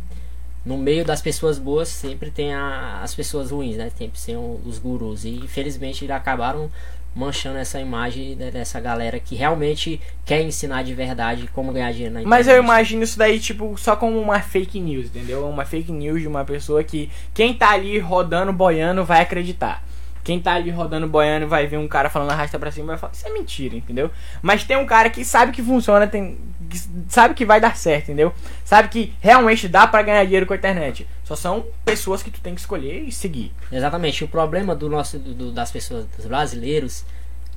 no meio das pessoas boas sempre tem a, as pessoas ruins, né? Sempre tem os gurus. E infelizmente eles acabaram manchando essa imagem dessa galera que realmente quer ensinar de verdade como ganhar dinheiro na internet. Mas eu imagino isso daí, tipo, só como uma fake news, entendeu? Uma fake news de uma pessoa que quem tá ali rodando, boiando, vai acreditar. Quem tá ali rodando boiando vai ver um cara falando arrasta pra cima vai falar, isso é mentira, entendeu? Mas tem um cara que sabe que funciona, tem, que sabe que vai dar certo, entendeu? Sabe que realmente dá para ganhar dinheiro com a internet. Só são pessoas que tu tem que escolher e seguir. Exatamente. O problema do nosso do, das pessoas dos brasileiros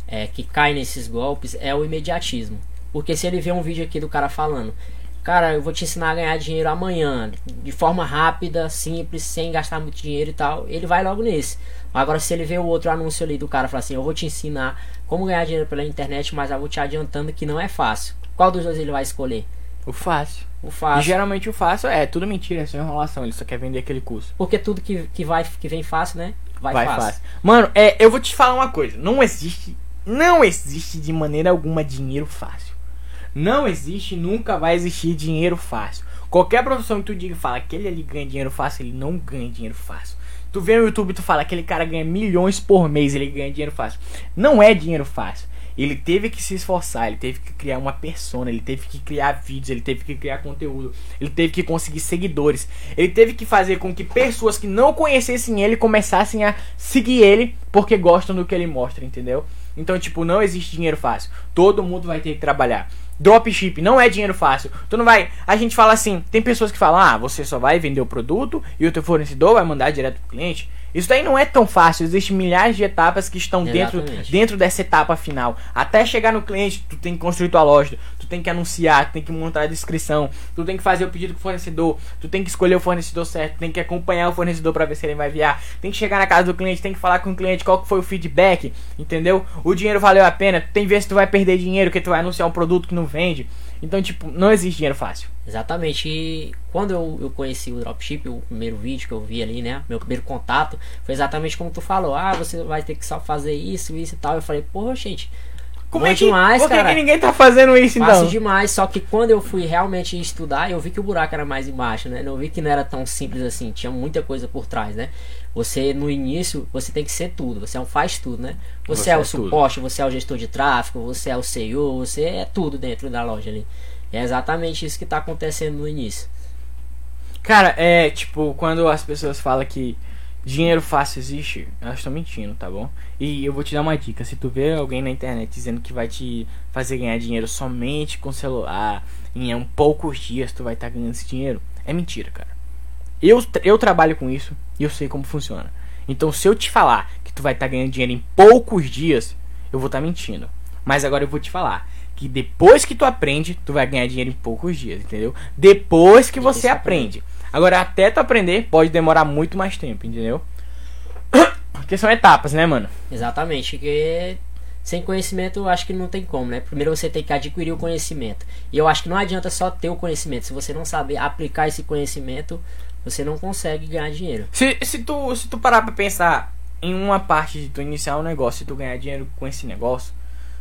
é, que caem nesses golpes é o imediatismo. Porque se ele vê um vídeo aqui do cara falando, cara, eu vou te ensinar a ganhar dinheiro amanhã, de forma rápida, simples, sem gastar muito dinheiro e tal, ele vai logo nesse. Agora, se ele vê o outro anúncio ali do cara falar assim: Eu vou te ensinar como ganhar dinheiro pela internet, mas eu vou te adiantando que não é fácil. Qual dos dois ele vai escolher? O fácil. O fácil. E geralmente o fácil é tudo mentira, é só enrolação, ele só quer vender aquele curso. Porque tudo que, que, vai, que vem fácil, né? Vai, vai fácil. fácil. Mano, é, eu vou te falar uma coisa: não existe, não existe de maneira alguma dinheiro fácil. Não existe, nunca vai existir dinheiro fácil. Qualquer profissão que tu diga fala que ele ali ganha dinheiro fácil, ele não ganha dinheiro fácil. Tu vê no YouTube, tu fala, aquele cara ganha milhões por mês, ele ganha dinheiro fácil. Não é dinheiro fácil. Ele teve que se esforçar, ele teve que criar uma persona, ele teve que criar vídeos, ele teve que criar conteúdo, ele teve que conseguir seguidores, ele teve que fazer com que pessoas que não conhecessem ele começassem a seguir ele porque gostam do que ele mostra, entendeu? Então, tipo, não existe dinheiro fácil. Todo mundo vai ter que trabalhar. Dropship não é dinheiro fácil. Tu não vai. A gente fala assim: tem pessoas que falam, ah, você só vai vender o produto e o teu fornecedor vai mandar direto pro cliente. Isso daí não é tão fácil. Existem milhares de etapas que estão dentro, dentro dessa etapa final. Até chegar no cliente, tu tem que construir tua loja, tem que anunciar, tu tem que montar a descrição, tu tem que fazer o pedido pro fornecedor, tu tem que escolher o fornecedor certo, tem que acompanhar o fornecedor para ver se ele vai enviar, tem que chegar na casa do cliente, tem que falar com o cliente qual foi o feedback, entendeu? O dinheiro valeu a pena, tem vezes que tu vai perder dinheiro que tu vai anunciar um produto que não vende. Então, tipo, não existe dinheiro fácil. Exatamente. E quando eu, eu conheci o dropship, o primeiro vídeo que eu vi ali, né? Meu primeiro contato, foi exatamente como tu falou. Ah, você vai ter que só fazer isso, isso e tal. Eu falei, porra, gente. Como é que, demais, por que, cara. que ninguém tá fazendo isso então? Fácil demais, só que quando eu fui realmente estudar, eu vi que o buraco era mais embaixo, né? Eu vi que não era tão simples assim, tinha muita coisa por trás, né? Você no início, você tem que ser tudo, você é um faz tudo, né? Você, você é o é suporte, tudo. você é o gestor de tráfego, você é o CEO, você é tudo dentro da loja ali. É exatamente isso que está acontecendo no início. Cara, é tipo, quando as pessoas falam que dinheiro fácil existe, elas estão mentindo, tá bom? E eu vou te dar uma dica: se tu vê alguém na internet dizendo que vai te fazer ganhar dinheiro somente com celular, em um poucos dias tu vai estar tá ganhando esse dinheiro, é mentira, cara. Eu, eu trabalho com isso e eu sei como funciona. Então, se eu te falar que tu vai estar tá ganhando dinheiro em poucos dias, eu vou estar tá mentindo. Mas agora eu vou te falar que depois que tu aprende, tu vai ganhar dinheiro em poucos dias, entendeu? Depois que você aprende. Agora, até tu aprender, pode demorar muito mais tempo, entendeu? Porque são etapas, né, mano? Exatamente, que sem conhecimento eu acho que não tem como, né? Primeiro você tem que adquirir o conhecimento. E eu acho que não adianta só ter o conhecimento. Se você não saber aplicar esse conhecimento, você não consegue ganhar dinheiro. Se, se, tu, se tu parar pra pensar em uma parte de tu iniciar um negócio e tu ganhar dinheiro com esse negócio,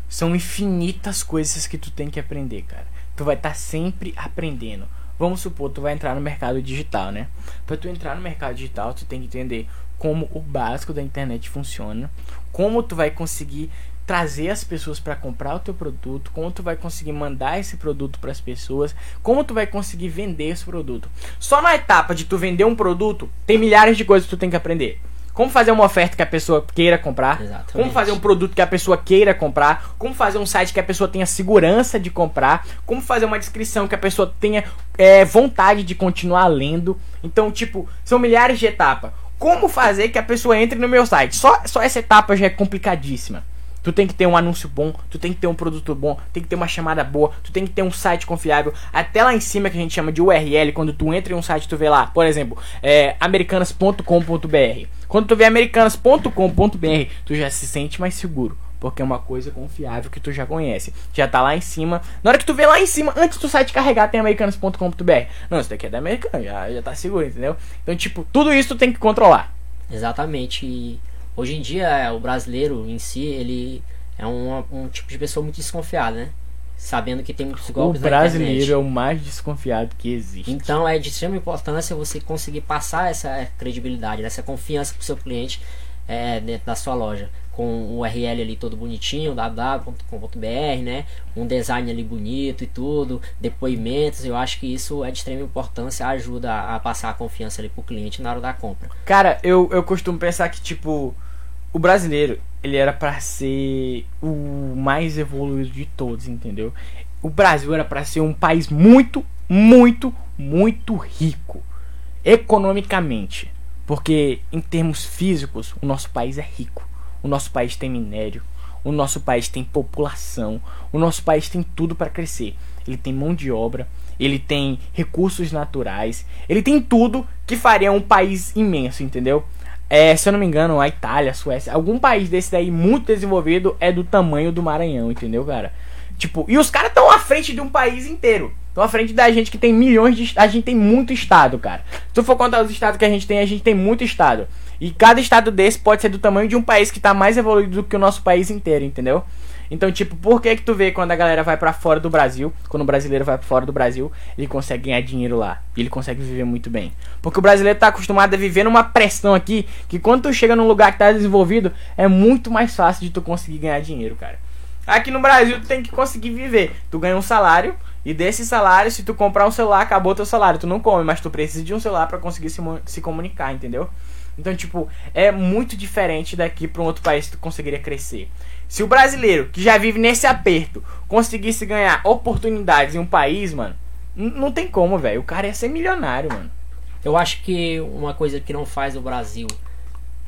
são infinitas coisas que tu tem que aprender, cara. Tu vai estar tá sempre aprendendo. Vamos supor, tu vai entrar no mercado digital, né? Para tu entrar no mercado digital, tu tem que entender como o básico da internet funciona, como tu vai conseguir trazer as pessoas para comprar o teu produto, como tu vai conseguir mandar esse produto para as pessoas, como tu vai conseguir vender esse produto. Só na etapa de tu vender um produto, tem milhares de coisas que tu tem que aprender. Como fazer uma oferta que a pessoa queira comprar. Exatamente. Como fazer um produto que a pessoa queira comprar. Como fazer um site que a pessoa tenha segurança de comprar. Como fazer uma descrição que a pessoa tenha é, vontade de continuar lendo. Então, tipo, são milhares de etapas. Como fazer que a pessoa entre no meu site? Só, só essa etapa já é complicadíssima. Tu tem que ter um anúncio bom, tu tem que ter um produto bom, tem que ter uma chamada boa, tu tem que ter um site confiável. Até lá em cima que a gente chama de URL, quando tu entra em um site, tu vê lá, por exemplo, é, americanas.com.br. Quando tu vê americanas.com.br, tu já se sente mais seguro. Porque é uma coisa confiável que tu já conhece. Já tá lá em cima. Na hora que tu vê lá em cima, antes do site carregar, tem americanas.com.br. Não, isso daqui é da Americana, já, já tá seguro, entendeu? Então, tipo, tudo isso tu tem que controlar. Exatamente. E Hoje em dia, é, o brasileiro em si, ele é um, um tipo de pessoa muito desconfiada, né? Sabendo que tem muitos golpes O brasileiro é o mais desconfiado que existe. Então é de extrema importância você conseguir passar essa credibilidade, essa confiança pro seu cliente é, dentro da sua loja com o URL ali todo bonitinho, www.com.br, né? Um design ali bonito e tudo, depoimentos. Eu acho que isso é de extrema importância, ajuda a, passar a confiança ali pro cliente na hora da compra. Cara, eu, eu costumo pensar que, tipo, o brasileiro, ele era para ser o mais evoluído de todos, entendeu? O Brasil era para ser um país muito, muito, muito rico economicamente, porque em termos físicos, o nosso país é rico. O nosso país tem minério, o nosso país tem população, o nosso país tem tudo para crescer. Ele tem mão de obra, ele tem recursos naturais, ele tem tudo que faria um país imenso, entendeu? É, se eu não me engano, a Itália, a Suécia, algum país desse daí muito desenvolvido é do tamanho do Maranhão, entendeu, cara? Tipo, e os caras estão à frente de um país inteiro. Estão à frente da gente que tem milhões de. A gente tem muito estado, cara. Se tu for contar os estados que a gente tem, a gente tem muito estado. E cada estado desse pode ser do tamanho de um país que tá mais evoluído do que o nosso país inteiro, entendeu? Então, tipo, por que que tu vê quando a galera vai para fora do Brasil, quando o brasileiro vai pra fora do Brasil, ele consegue ganhar dinheiro lá, e ele consegue viver muito bem? Porque o brasileiro tá acostumado a viver numa pressão aqui, que quando tu chega num lugar que tá desenvolvido, é muito mais fácil de tu conseguir ganhar dinheiro, cara. Aqui no Brasil tu tem que conseguir viver. Tu ganha um salário, e desse salário, se tu comprar um celular, acabou teu salário. Tu não come, mas tu precisa de um celular para conseguir se, se comunicar, entendeu? Então, tipo, é muito diferente daqui para um outro país que tu conseguiria crescer. Se o brasileiro, que já vive nesse aperto, conseguisse ganhar oportunidades em um país, mano, não tem como, velho. O cara ia ser milionário, mano. Eu acho que uma coisa que não faz o Brasil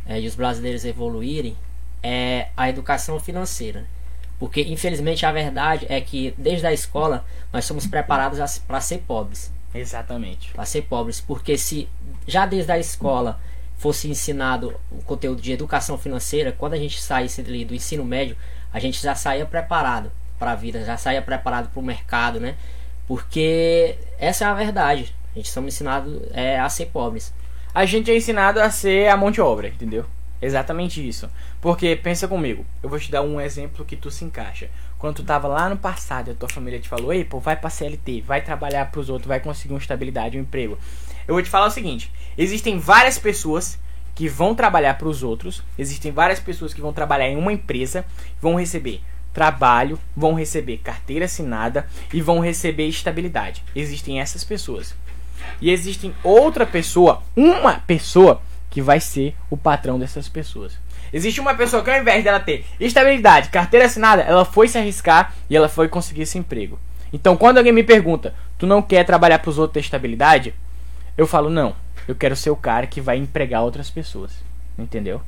é, e os brasileiros evoluírem é a educação financeira. Porque, infelizmente, a verdade é que desde a escola nós somos preparados para ser pobres. Exatamente. Para ser pobres. Porque se já desde a escola fosse ensinado o conteúdo de educação financeira, quando a gente saísse ali do ensino médio, a gente já saía preparado para a vida, já saía preparado para o mercado, né? Porque essa é a verdade. A gente somos ensinados é, a ser pobres. A gente é ensinado a ser a mão de obra, entendeu? Exatamente isso. Porque pensa comigo, eu vou te dar um exemplo que tu se encaixa. Quando tu tava lá no passado e a tua família te falou, ei, pô, vai pra CLT, vai trabalhar pros outros, vai conseguir uma estabilidade, um emprego. Eu vou te falar o seguinte: existem várias pessoas que vão trabalhar para os outros, existem várias pessoas que vão trabalhar em uma empresa, vão receber trabalho, vão receber carteira assinada e vão receber estabilidade. Existem essas pessoas. E existem outra pessoa, uma pessoa que vai ser o patrão dessas pessoas. Existe uma pessoa que ao invés dela ter estabilidade, carteira assinada, ela foi se arriscar e ela foi conseguir esse emprego. Então, quando alguém me pergunta, tu não quer trabalhar para os outros ter estabilidade? Eu falo, não, eu quero ser o cara que vai empregar outras pessoas. Entendeu?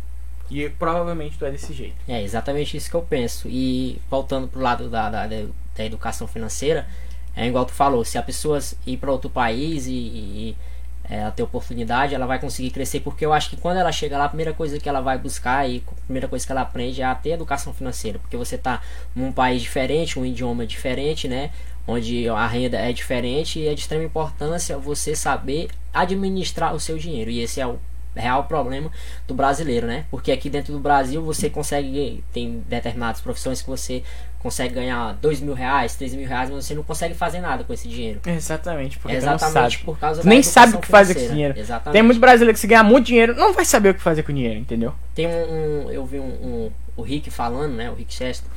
E provavelmente tu é desse jeito. É exatamente isso que eu penso. E voltando pro lado da, da, da educação financeira, é igual tu falou, se a pessoa ir para outro país e, e ela ter oportunidade, ela vai conseguir crescer, porque eu acho que quando ela chega lá, a primeira coisa que ela vai buscar e a primeira coisa que ela aprende é a ter educação financeira, porque você está num país diferente, um idioma diferente, né? Onde a renda é diferente e é de extrema importância você saber administrar o seu dinheiro. E esse é o real problema do brasileiro, né? Porque aqui dentro do Brasil você consegue, tem determinadas profissões que você consegue ganhar dois mil reais, três mil reais, mas você não consegue fazer nada com esse dinheiro. Exatamente, porque Exatamente por causa tu nem sabe o que fazer com esse dinheiro. Exatamente. Tem muito brasileiro que se ganhar muito dinheiro, não vai saber o que fazer com o dinheiro, entendeu? Tem um, um- eu vi um, um- o Rick falando, né, o Rick Chester,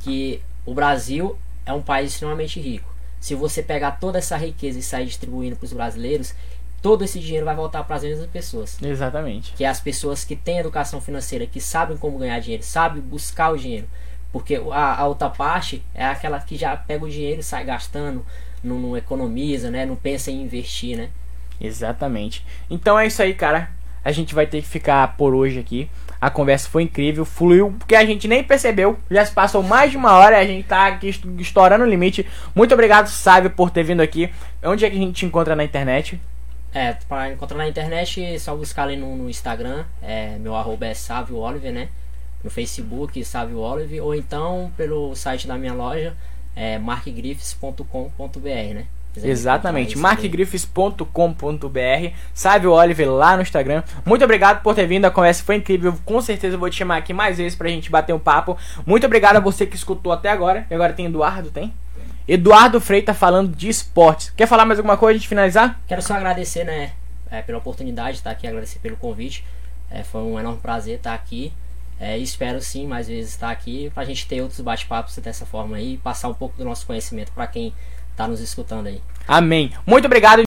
que o Brasil é um país extremamente rico. Se você pegar toda essa riqueza e sair distribuindo para os brasileiros, todo esse dinheiro vai voltar para as mesmas pessoas. Exatamente. Que é as pessoas que têm educação financeira, que sabem como ganhar dinheiro, sabem buscar o dinheiro. Porque a, a outra parte é aquela que já pega o dinheiro e sai gastando, não, não economiza, né, não pensa em investir, né? Exatamente. Então é isso aí, cara. A gente vai ter que ficar por hoje aqui. A conversa foi incrível, fluiu, porque a gente nem percebeu. Já se passou mais de uma hora e a gente tá aqui est- estourando o limite. Muito obrigado, Sávio, por ter vindo aqui. Onde é que a gente te encontra na internet? É, para encontrar na internet, é só buscar ali no, no Instagram, é, meu arroba é Sávio Oliver, né? No Facebook, Sávio Oliver, ou então pelo site da minha loja, é markgriffes.com.br, né? Exatamente, markgriffes.com.br, Sávio Oliver lá no Instagram. Muito obrigado por ter vindo, a conversa foi incrível. Com certeza eu vou te chamar aqui mais vezes pra gente bater um papo. Muito obrigado a você que escutou até agora. E agora tem Eduardo, tem? Eduardo Freitas falando de esportes. Quer falar mais alguma coisa de finalizar? Quero só agradecer, né, é, pela oportunidade de estar aqui, agradecer pelo convite. É, foi um enorme prazer estar aqui. É, espero sim mais vezes estar aqui pra gente ter outros bate-papos dessa forma aí e passar um pouco do nosso conhecimento para quem tá nos escutando aí. Amém. Muito obrigado.